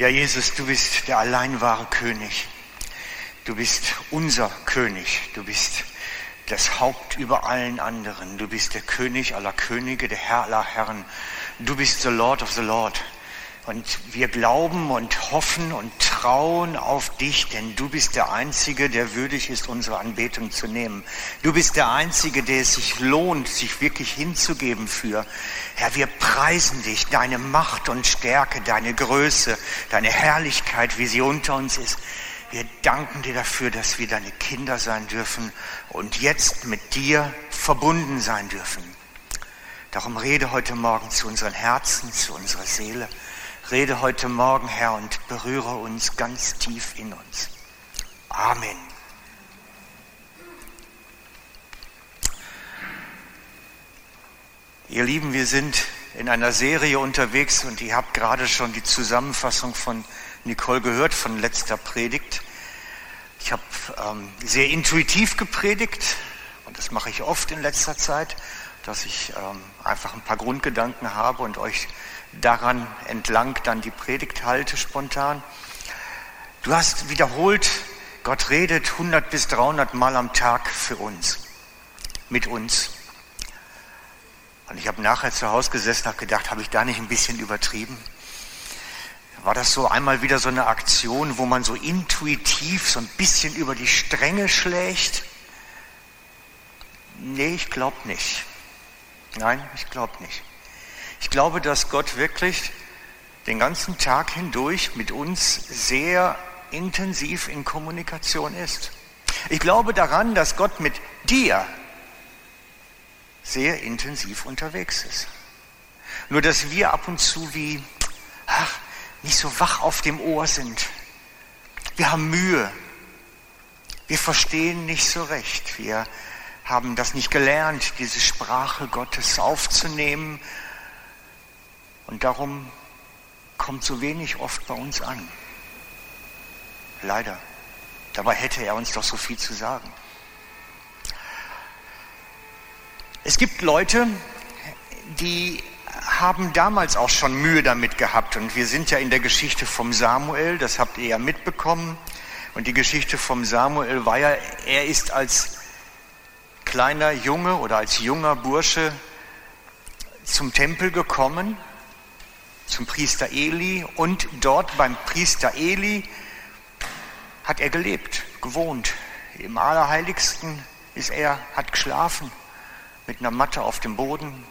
Ja, Jesus, du bist der allein wahre König. Du bist unser König. Du bist das Haupt über allen anderen. Du bist der König aller Könige, der Herr aller Herren. Du bist the Lord of the Lord. Und wir glauben und hoffen und trauen auf dich, denn du bist der Einzige, der würdig ist, unsere Anbetung zu nehmen. Du bist der Einzige, der es sich lohnt, sich wirklich hinzugeben für. Herr, wir preisen dich, deine Macht und Stärke, deine Größe, deine Herrlichkeit, wie sie unter uns ist. Wir danken dir dafür, dass wir deine Kinder sein dürfen und jetzt mit dir verbunden sein dürfen. Darum rede heute Morgen zu unseren Herzen, zu unserer Seele. Rede heute Morgen, Herr, und berühre uns ganz tief in uns. Amen. Ihr Lieben, wir sind in einer Serie unterwegs und ihr habt gerade schon die Zusammenfassung von Nicole gehört, von letzter Predigt. Ich habe ähm, sehr intuitiv gepredigt und das mache ich oft in letzter Zeit, dass ich ähm, einfach ein paar Grundgedanken habe und euch daran entlang dann die Predigt halte spontan. Du hast wiederholt, Gott redet 100 bis 300 Mal am Tag für uns, mit uns. Und ich habe nachher zu Hause gesessen und gedacht, habe ich da nicht ein bisschen übertrieben? War das so einmal wieder so eine Aktion, wo man so intuitiv so ein bisschen über die Stränge schlägt? Nee, ich glaube nicht. Nein, ich glaube nicht. Ich glaube, dass Gott wirklich den ganzen Tag hindurch mit uns sehr intensiv in Kommunikation ist. Ich glaube daran, dass Gott mit dir sehr intensiv unterwegs ist. Nur dass wir ab und zu wie ach, nicht so wach auf dem Ohr sind. Wir haben Mühe. Wir verstehen nicht so recht. Wir haben das nicht gelernt, diese Sprache Gottes aufzunehmen und darum kommt so wenig oft bei uns an. Leider. Dabei hätte er uns doch so viel zu sagen. Es gibt Leute, die haben damals auch schon Mühe damit gehabt. Und wir sind ja in der Geschichte vom Samuel, das habt ihr ja mitbekommen. Und die Geschichte vom Samuel war ja, er ist als kleiner Junge oder als junger Bursche zum Tempel gekommen zum Priester Eli und dort beim Priester Eli hat er gelebt, gewohnt. Im Allerheiligsten ist er, hat geschlafen mit einer Matte auf dem Boden.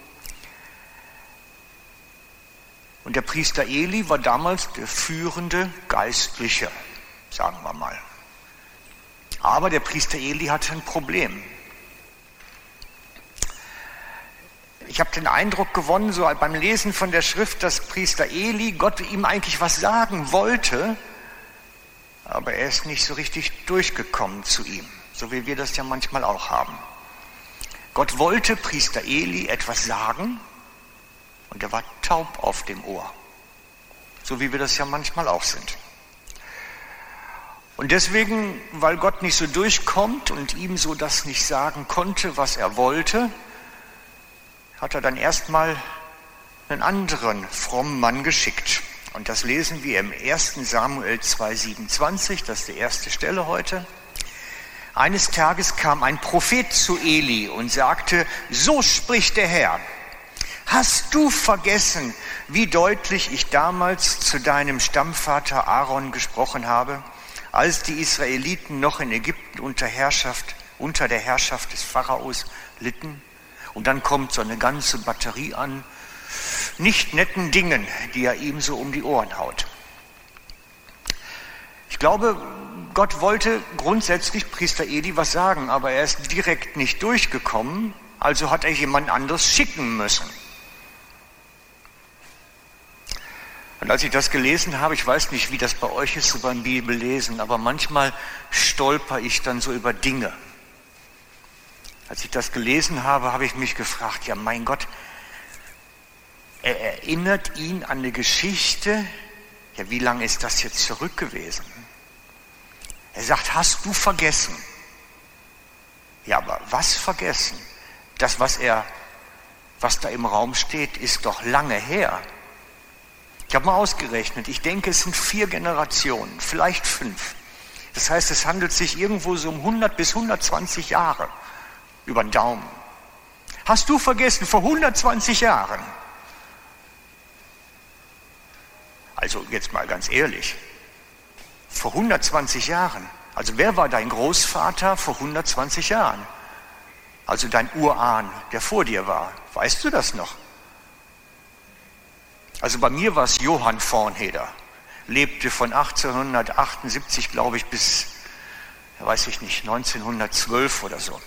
Und der Priester Eli war damals der führende Geistliche, sagen wir mal. Aber der Priester Eli hatte ein Problem. Ich habe den Eindruck gewonnen, so beim Lesen von der Schrift, dass Priester Eli Gott ihm eigentlich was sagen wollte, aber er ist nicht so richtig durchgekommen zu ihm, so wie wir das ja manchmal auch haben. Gott wollte Priester Eli etwas sagen und er war taub auf dem Ohr, so wie wir das ja manchmal auch sind. Und deswegen, weil Gott nicht so durchkommt und ihm so das nicht sagen konnte, was er wollte, hat er dann erstmal einen anderen frommen Mann geschickt. Und das lesen wir im 1. Samuel 2,27, das ist die erste Stelle heute. Eines Tages kam ein Prophet zu Eli und sagte, so spricht der Herr, hast du vergessen, wie deutlich ich damals zu deinem Stammvater Aaron gesprochen habe, als die Israeliten noch in Ägypten unter, Herrschaft, unter der Herrschaft des Pharaos litten? Und dann kommt so eine ganze Batterie an nicht netten Dingen, die er ihm so um die Ohren haut. Ich glaube, Gott wollte grundsätzlich Priester Eli was sagen, aber er ist direkt nicht durchgekommen, also hat er jemand anderes schicken müssen. Und als ich das gelesen habe, ich weiß nicht, wie das bei euch ist, so beim Bibellesen, aber manchmal stolper ich dann so über Dinge. Als ich das gelesen habe, habe ich mich gefragt, ja mein Gott, er erinnert ihn an eine Geschichte, ja wie lange ist das jetzt zurück gewesen? Er sagt, hast du vergessen? Ja, aber was vergessen? Das, was er, was da im Raum steht, ist doch lange her. Ich habe mal ausgerechnet, ich denke, es sind vier Generationen, vielleicht fünf. Das heißt, es handelt sich irgendwo so um 100 bis 120 Jahre über den Daumen. Hast du vergessen, vor 120 Jahren? Also jetzt mal ganz ehrlich, vor 120 Jahren, also wer war dein Großvater vor 120 Jahren? Also dein Urahn, der vor dir war. Weißt du das noch? Also bei mir war es Johann Vornheder, lebte von 1878, glaube ich, bis, weiß ich nicht, 1912 oder so.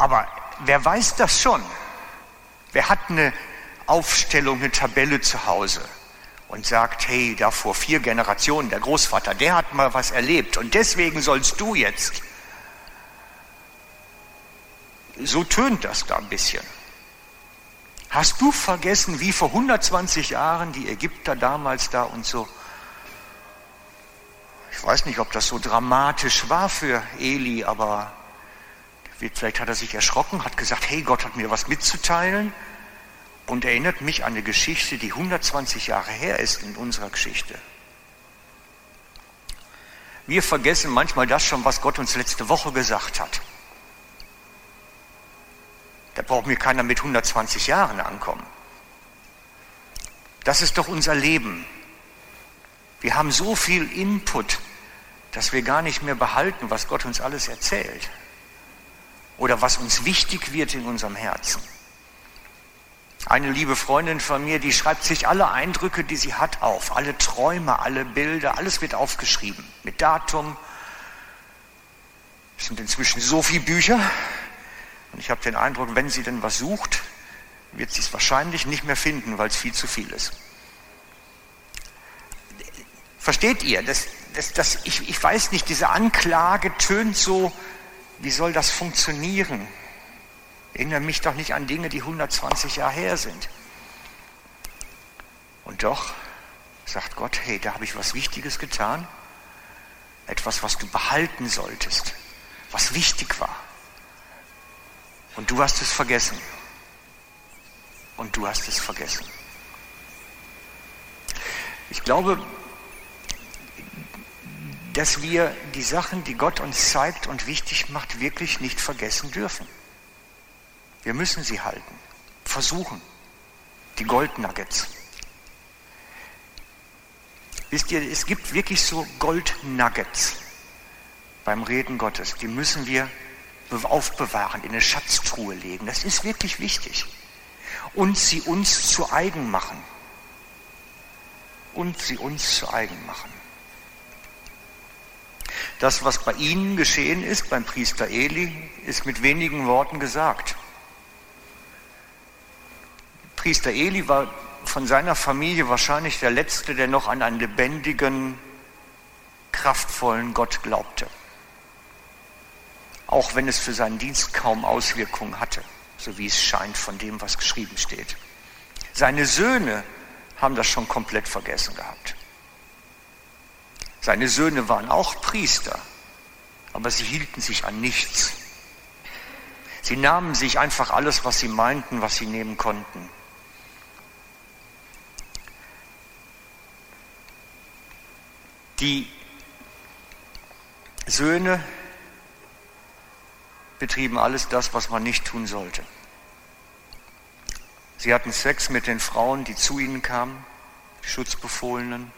Aber wer weiß das schon? Wer hat eine Aufstellung, eine Tabelle zu Hause und sagt, hey, da vor vier Generationen, der Großvater, der hat mal was erlebt und deswegen sollst du jetzt. So tönt das da ein bisschen. Hast du vergessen, wie vor 120 Jahren die Ägypter damals da und so? Ich weiß nicht, ob das so dramatisch war für Eli, aber vielleicht hat er sich erschrocken, hat gesagt, hey, Gott hat mir was mitzuteilen und erinnert mich an eine Geschichte, die 120 Jahre her ist in unserer Geschichte. Wir vergessen manchmal das schon, was Gott uns letzte Woche gesagt hat. Da braucht mir keiner mit 120 Jahren ankommen. Das ist doch unser Leben. Wir haben so viel Input, dass wir gar nicht mehr behalten, was Gott uns alles erzählt. Oder was uns wichtig wird in unserem Herzen. Eine liebe Freundin von mir, die schreibt sich alle Eindrücke, die sie hat, auf. Alle Träume, alle Bilder, alles wird aufgeschrieben. Mit Datum. Es sind inzwischen so viele Bücher, und ich habe den Eindruck, wenn sie denn was sucht, wird sie es wahrscheinlich nicht mehr finden, weil es viel zu viel ist. Versteht ihr? Das, das, das, ich, ich weiß nicht, diese Anklage tönt so, wie soll das funktionieren? Erinnere mich doch nicht an Dinge, die 120 Jahre her sind. Und doch sagt Gott, hey, da habe ich was Wichtiges getan, etwas, was du behalten solltest, was wichtig war. Und du hast es vergessen. Und du hast es vergessen. Ich glaube, dass wir die Sachen, die Gott uns zeigt und wichtig macht, wirklich nicht vergessen dürfen. Wir müssen sie halten, versuchen. Die Goldnuggets. Wisst ihr, es gibt wirklich so Goldnuggets beim Reden Gottes. Die müssen wir aufbewahren, in eine Schatztruhe legen. Das ist wirklich wichtig. Und sie uns zu eigen machen. Und sie uns zu eigen machen. Das, was bei ihnen geschehen ist, beim Priester Eli, ist mit wenigen Worten gesagt. Priester Eli war von seiner Familie wahrscheinlich der Letzte, der noch an einen lebendigen, kraftvollen Gott glaubte auch wenn es für seinen Dienst kaum Auswirkungen hatte, so wie es scheint von dem, was geschrieben steht. Seine Söhne haben das schon komplett vergessen gehabt. Seine Söhne waren auch Priester, aber sie hielten sich an nichts. Sie nahmen sich einfach alles, was sie meinten, was sie nehmen konnten. Die Söhne betrieben alles das, was man nicht tun sollte. Sie hatten Sex mit den Frauen, die zu ihnen kamen, Schutzbefohlenen.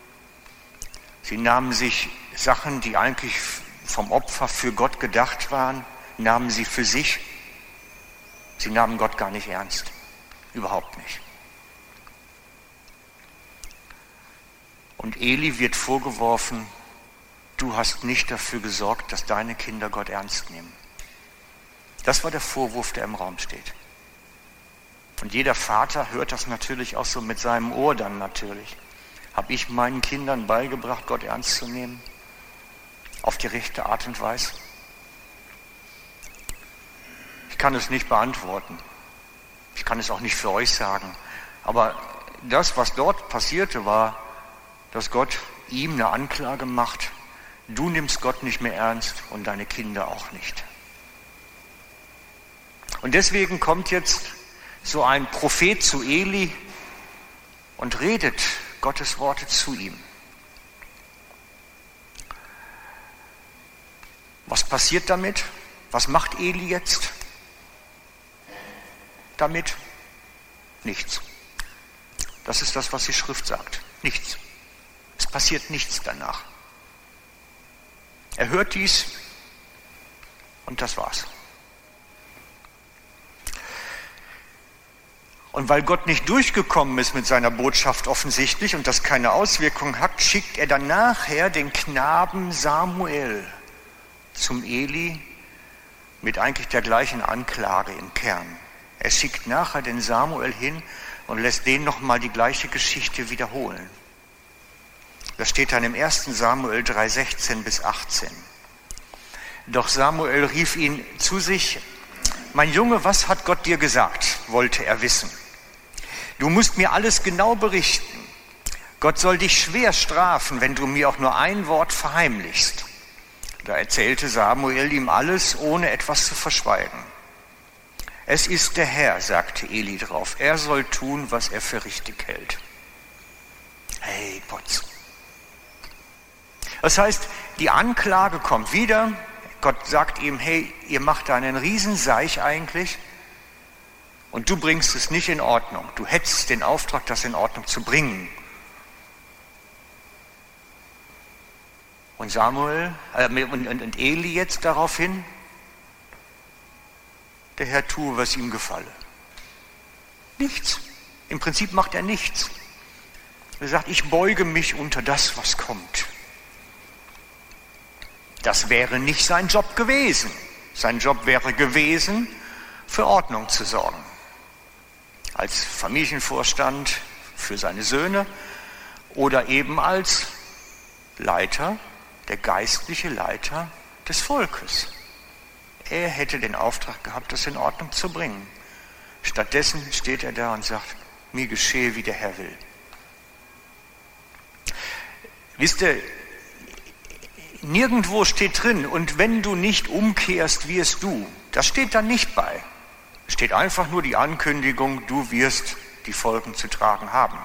Sie nahmen sich Sachen, die eigentlich vom Opfer für Gott gedacht waren, nahmen sie für sich. Sie nahmen Gott gar nicht ernst. Überhaupt nicht. Und Eli wird vorgeworfen, du hast nicht dafür gesorgt, dass deine Kinder Gott ernst nehmen. Das war der Vorwurf, der im Raum steht. Und jeder Vater hört das natürlich auch so mit seinem Ohr dann natürlich. Habe ich meinen Kindern beigebracht, Gott ernst zu nehmen? Auf die rechte Art und Weise? Ich kann es nicht beantworten. Ich kann es auch nicht für euch sagen. Aber das, was dort passierte, war, dass Gott ihm eine Anklage macht. Du nimmst Gott nicht mehr ernst und deine Kinder auch nicht. Und deswegen kommt jetzt so ein Prophet zu Eli und redet Gottes Worte zu ihm. Was passiert damit? Was macht Eli jetzt damit? Nichts. Das ist das, was die Schrift sagt. Nichts. Es passiert nichts danach. Er hört dies und das war's. Und weil Gott nicht durchgekommen ist mit seiner Botschaft offensichtlich und das keine Auswirkungen hat, schickt er dann nachher den Knaben Samuel zum Eli mit eigentlich der gleichen Anklage im Kern. Er schickt nachher den Samuel hin und lässt den nochmal die gleiche Geschichte wiederholen. Das steht dann im 1. Samuel 3, 16 bis 18. Doch Samuel rief ihn zu sich, mein Junge, was hat Gott dir gesagt? wollte er wissen. Du musst mir alles genau berichten. Gott soll dich schwer strafen, wenn du mir auch nur ein Wort verheimlichst. Da erzählte Samuel ihm alles, ohne etwas zu verschweigen. Es ist der Herr, sagte Eli drauf. Er soll tun, was er für richtig hält. Hey, Potz. Das heißt, die Anklage kommt wieder. Gott sagt ihm, hey, ihr macht da einen Riesenseich eigentlich und du bringst es nicht in Ordnung. Du hättest den Auftrag, das in Ordnung zu bringen. Und Samuel äh, und, und, und Eli jetzt daraufhin, der Herr tue, was ihm gefalle. Nichts. Im Prinzip macht er nichts. Er sagt, ich beuge mich unter das, was kommt. Das wäre nicht sein Job gewesen. Sein Job wäre gewesen, für Ordnung zu sorgen. Als Familienvorstand für seine Söhne oder eben als Leiter der geistliche Leiter des Volkes. Er hätte den Auftrag gehabt, das in Ordnung zu bringen. Stattdessen steht er da und sagt, mir geschehe, wie der Herr will. Wisst ihr, nirgendwo steht drin, und wenn du nicht umkehrst, wirst du. Das steht da nicht bei. Steht einfach nur die Ankündigung, du wirst die Folgen zu tragen haben.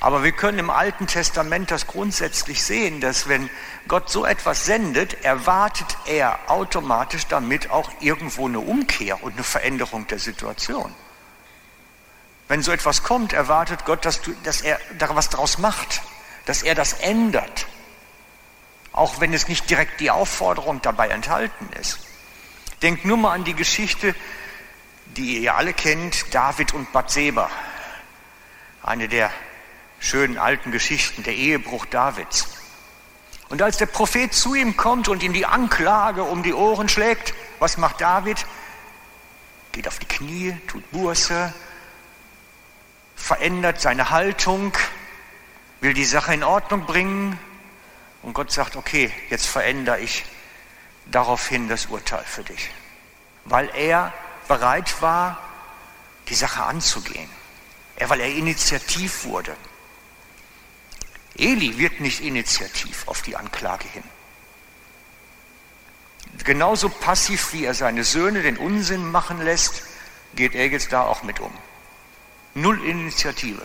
Aber wir können im Alten Testament das grundsätzlich sehen, dass wenn Gott so etwas sendet, erwartet er automatisch damit auch irgendwo eine Umkehr und eine Veränderung der Situation. Wenn so etwas kommt, erwartet Gott, dass, du, dass er da was daraus macht, dass er das ändert. Auch wenn es nicht direkt die Aufforderung dabei enthalten ist. Denkt nur mal an die Geschichte, die ihr alle kennt, David und Bathseba. Eine der schönen alten Geschichten, der Ehebruch Davids. Und als der Prophet zu ihm kommt und ihm die Anklage um die Ohren schlägt, was macht David? Geht auf die Knie, tut Buße, verändert seine Haltung, will die Sache in Ordnung bringen und Gott sagt, okay, jetzt verändere ich daraufhin das Urteil für dich, weil er bereit war, die Sache anzugehen, er, weil er initiativ wurde. Eli wird nicht initiativ auf die Anklage hin. Genauso passiv wie er seine Söhne den Unsinn machen lässt, geht er jetzt da auch mit um. Null Initiative.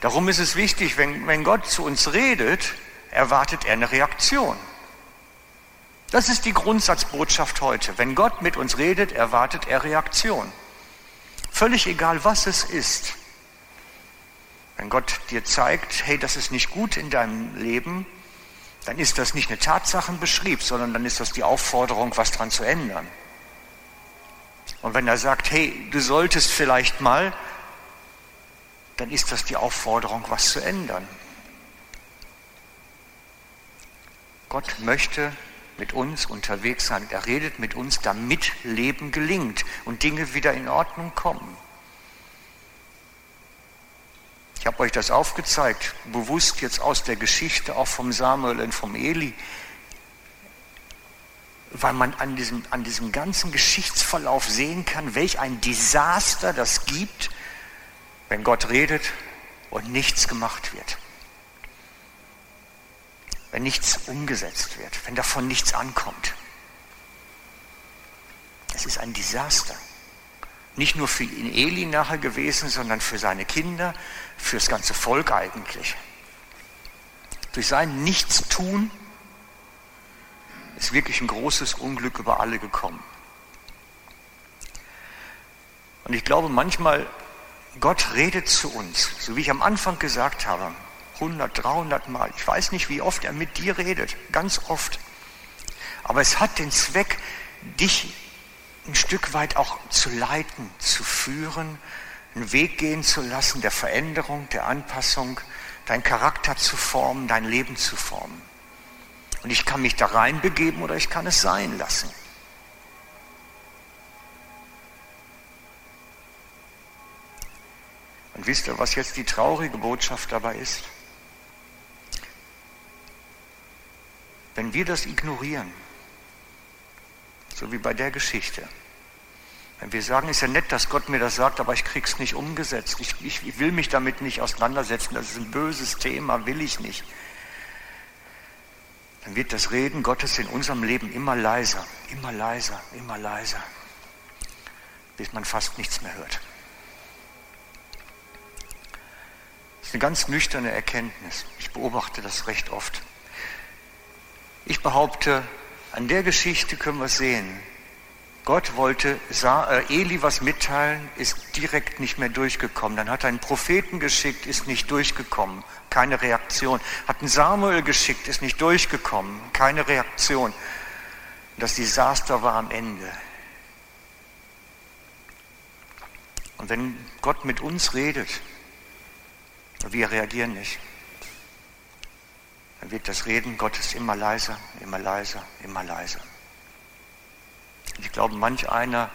Darum ist es wichtig, wenn, wenn Gott zu uns redet, erwartet er eine Reaktion. Das ist die Grundsatzbotschaft heute. Wenn Gott mit uns redet, erwartet er Reaktion. Völlig egal, was es ist. Wenn Gott dir zeigt, hey, das ist nicht gut in deinem Leben, dann ist das nicht eine Tatsachenbeschrieb, sondern dann ist das die Aufforderung, was dran zu ändern. Und wenn er sagt, hey, du solltest vielleicht mal, dann ist das die Aufforderung, was zu ändern. Gott möchte mit uns unterwegs sein. Er redet mit uns, damit Leben gelingt und Dinge wieder in Ordnung kommen. Ich habe euch das aufgezeigt, bewusst jetzt aus der Geschichte, auch vom Samuel und vom Eli, weil man an diesem, an diesem ganzen Geschichtsverlauf sehen kann, welch ein Desaster das gibt, wenn Gott redet und nichts gemacht wird. Wenn nichts umgesetzt wird, wenn davon nichts ankommt. Es ist ein Desaster. nicht nur für ihn Eli nachher gewesen, sondern für seine Kinder, für das ganze Volk eigentlich. Durch sein Nichtstun ist wirklich ein großes Unglück über alle gekommen. Und ich glaube manchmal, Gott redet zu uns, so wie ich am Anfang gesagt habe, 100, 300 Mal. Ich weiß nicht, wie oft er mit dir redet, ganz oft. Aber es hat den Zweck, dich ein Stück weit auch zu leiten, zu führen, einen Weg gehen zu lassen, der Veränderung, der Anpassung, deinen Charakter zu formen, dein Leben zu formen. Und ich kann mich da reinbegeben oder ich kann es sein lassen. Und wisst ihr, was jetzt die traurige Botschaft dabei ist? Wenn wir das ignorieren, so wie bei der Geschichte, wenn wir sagen, ist ja nett, dass Gott mir das sagt, aber ich krieg's nicht umgesetzt, ich, ich, ich will mich damit nicht auseinandersetzen, das ist ein böses Thema, will ich nicht, dann wird das Reden Gottes in unserem Leben immer leiser, immer leiser, immer leiser, bis man fast nichts mehr hört. Das ist eine ganz nüchterne Erkenntnis. Ich beobachte das recht oft. Ich behaupte, an der Geschichte können wir sehen, Gott wollte äh, Eli was mitteilen, ist direkt nicht mehr durchgekommen. Dann hat er einen Propheten geschickt, ist nicht durchgekommen, keine Reaktion. Hat einen Samuel geschickt, ist nicht durchgekommen, keine Reaktion. Das Desaster war am Ende. Und wenn Gott mit uns redet, wir reagieren nicht. Dann wird das Reden Gottes immer leiser, immer leiser, immer leiser. Ich glaube, manch einer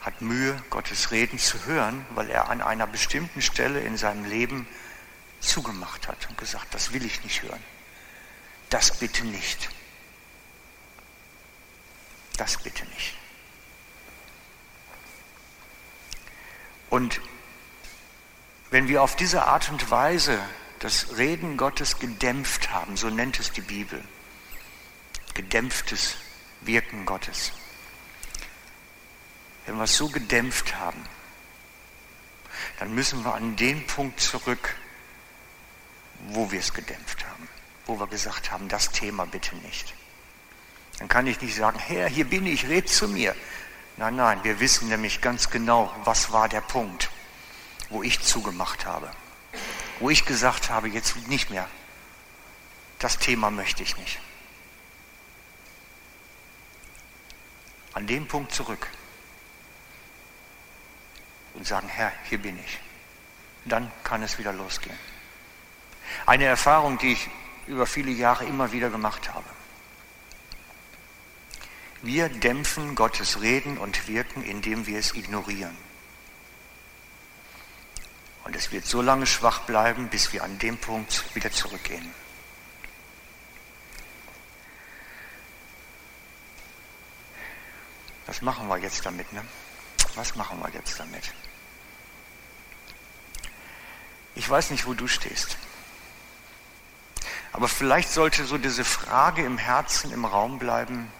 hat Mühe, Gottes Reden zu hören, weil er an einer bestimmten Stelle in seinem Leben zugemacht hat und gesagt, das will ich nicht hören. Das bitte nicht. Das bitte nicht. Und wenn wir auf diese Art und Weise das Reden Gottes gedämpft haben, so nennt es die Bibel, gedämpftes Wirken Gottes, wenn wir es so gedämpft haben, dann müssen wir an den Punkt zurück, wo wir es gedämpft haben, wo wir gesagt haben, das Thema bitte nicht. Dann kann ich nicht sagen, Herr, hier bin ich, red zu mir. Nein, nein, wir wissen nämlich ganz genau, was war der Punkt wo ich zugemacht habe, wo ich gesagt habe, jetzt nicht mehr. Das Thema möchte ich nicht. An dem Punkt zurück und sagen, Herr, hier bin ich. Dann kann es wieder losgehen. Eine Erfahrung, die ich über viele Jahre immer wieder gemacht habe. Wir dämpfen Gottes Reden und Wirken, indem wir es ignorieren. Und es wird so lange schwach bleiben, bis wir an dem Punkt wieder zurückgehen. Was machen wir jetzt damit? Ne? Was machen wir jetzt damit? Ich weiß nicht, wo du stehst. Aber vielleicht sollte so diese Frage im Herzen, im Raum bleiben,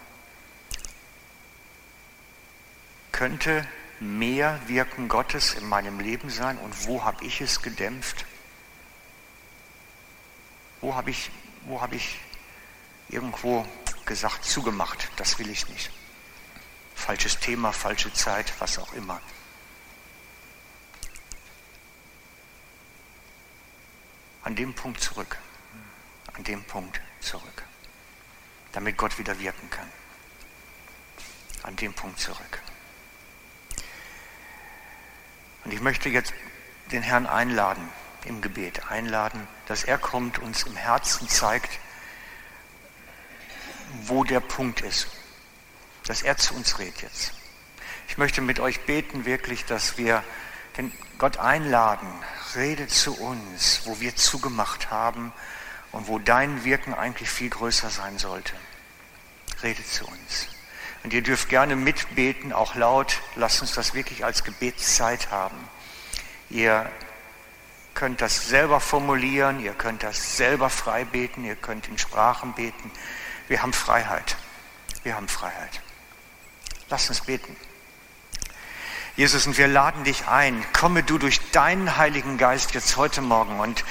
könnte mehr Wirken Gottes in meinem Leben sein und wo habe ich es gedämpft? Wo habe ich, wo habe ich irgendwo gesagt, zugemacht, das will ich nicht. Falsches Thema, falsche Zeit, was auch immer. An dem Punkt zurück. An dem Punkt zurück. Damit Gott wieder wirken kann. An dem Punkt zurück. Und ich möchte jetzt den Herrn einladen im Gebet, einladen, dass er kommt, uns im Herzen zeigt, wo der Punkt ist, dass er zu uns redet jetzt. Ich möchte mit euch beten wirklich, dass wir den Gott einladen, rede zu uns, wo wir zugemacht haben und wo dein Wirken eigentlich viel größer sein sollte. Rede zu uns. Und ihr dürft gerne mitbeten, auch laut. Lasst uns das wirklich als Gebetszeit haben. Ihr könnt das selber formulieren, ihr könnt das selber frei beten, ihr könnt in Sprachen beten. Wir haben Freiheit. Wir haben Freiheit. Lasst uns beten. Jesus, und wir laden dich ein. Komme du durch deinen Heiligen Geist jetzt heute Morgen und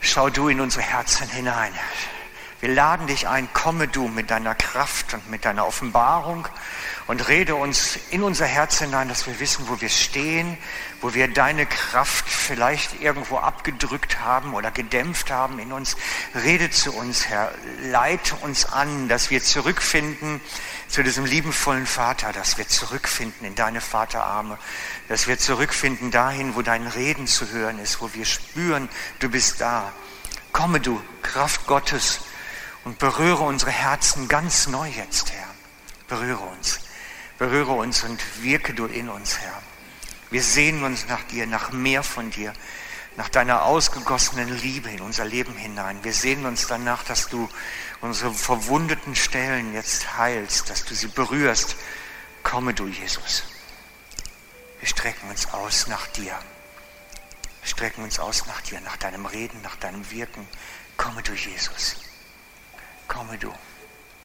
schau du in unsere Herzen hinein. Wir laden dich ein, komme du mit deiner Kraft und mit deiner Offenbarung und rede uns in unser Herz hinein, dass wir wissen, wo wir stehen, wo wir deine Kraft vielleicht irgendwo abgedrückt haben oder gedämpft haben in uns. Rede zu uns, Herr. Leite uns an, dass wir zurückfinden zu diesem liebenvollen Vater, dass wir zurückfinden in deine Vaterarme, dass wir zurückfinden dahin, wo dein Reden zu hören ist, wo wir spüren, du bist da. Komme du, Kraft Gottes, und berühre unsere Herzen ganz neu jetzt, Herr. Berühre uns. Berühre uns und wirke du in uns, Herr. Wir sehnen uns nach dir, nach mehr von dir, nach deiner ausgegossenen Liebe in unser Leben hinein. Wir sehnen uns danach, dass du unsere verwundeten Stellen jetzt heilst, dass du sie berührst. Komme du, Jesus. Wir strecken uns aus nach dir. Wir strecken uns aus nach dir, nach deinem Reden, nach deinem Wirken. Komme du, Jesus. Komme du.